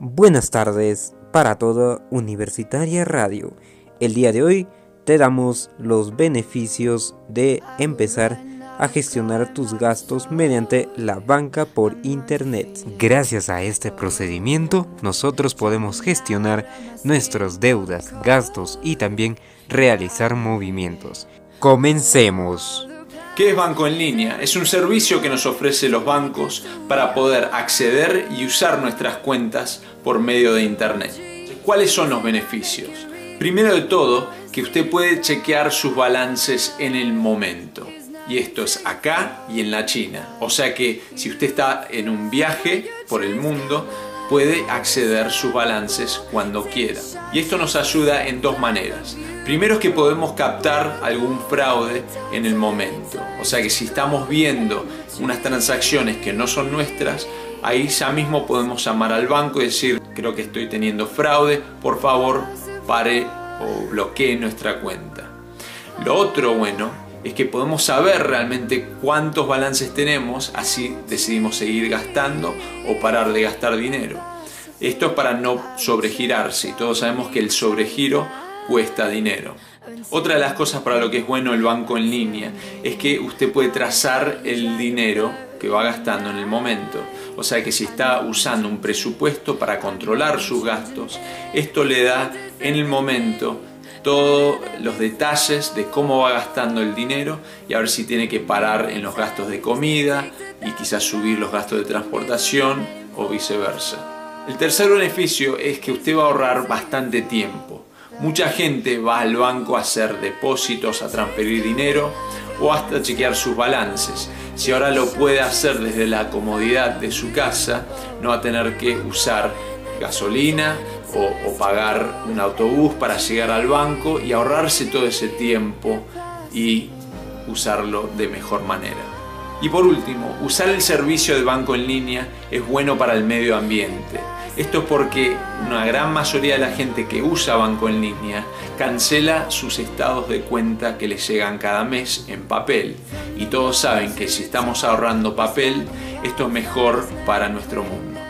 Buenas tardes para toda Universitaria Radio. El día de hoy te damos los beneficios de empezar a gestionar tus gastos mediante la banca por internet. Gracias a este procedimiento, nosotros podemos gestionar nuestras deudas, gastos y también realizar movimientos. Comencemos. ¿Qué es Banco en línea? Es un servicio que nos ofrece los bancos para poder acceder y usar nuestras cuentas por medio de Internet. ¿Cuáles son los beneficios? Primero de todo, que usted puede chequear sus balances en el momento. Y esto es acá y en la China. O sea que si usted está en un viaje por el mundo, puede acceder sus balances cuando quiera. Y esto nos ayuda en dos maneras. Primero es que podemos captar algún fraude en el momento. O sea que si estamos viendo unas transacciones que no son nuestras, ahí ya mismo podemos llamar al banco y decir, creo que estoy teniendo fraude, por favor pare o bloquee nuestra cuenta. Lo otro bueno es que podemos saber realmente cuántos balances tenemos, así decidimos seguir gastando o parar de gastar dinero. Esto es para no sobregirarse y todos sabemos que el sobregiro cuesta dinero. Otra de las cosas para lo que es bueno el banco en línea es que usted puede trazar el dinero que va gastando en el momento. O sea que si está usando un presupuesto para controlar sus gastos, esto le da en el momento todos los detalles de cómo va gastando el dinero y a ver si tiene que parar en los gastos de comida y quizás subir los gastos de transportación o viceversa. El tercer beneficio es que usted va a ahorrar bastante tiempo. Mucha gente va al banco a hacer depósitos, a transferir dinero o hasta chequear sus balances. Si ahora lo puede hacer desde la comodidad de su casa, no va a tener que usar gasolina o, pagar un autobús para llegar al banco y ahorrarse todo ese tiempo y usarlo de mejor manera. Y por último, usar el servicio de banco en línea es bueno para el medio ambiente. Esto es porque una gran mayoría de la gente que usa banco en línea cancela sus estados de cuenta que les llegan cada mes en papel. Y todos saben que si estamos ahorrando papel, esto es mejor para nuestro mundo.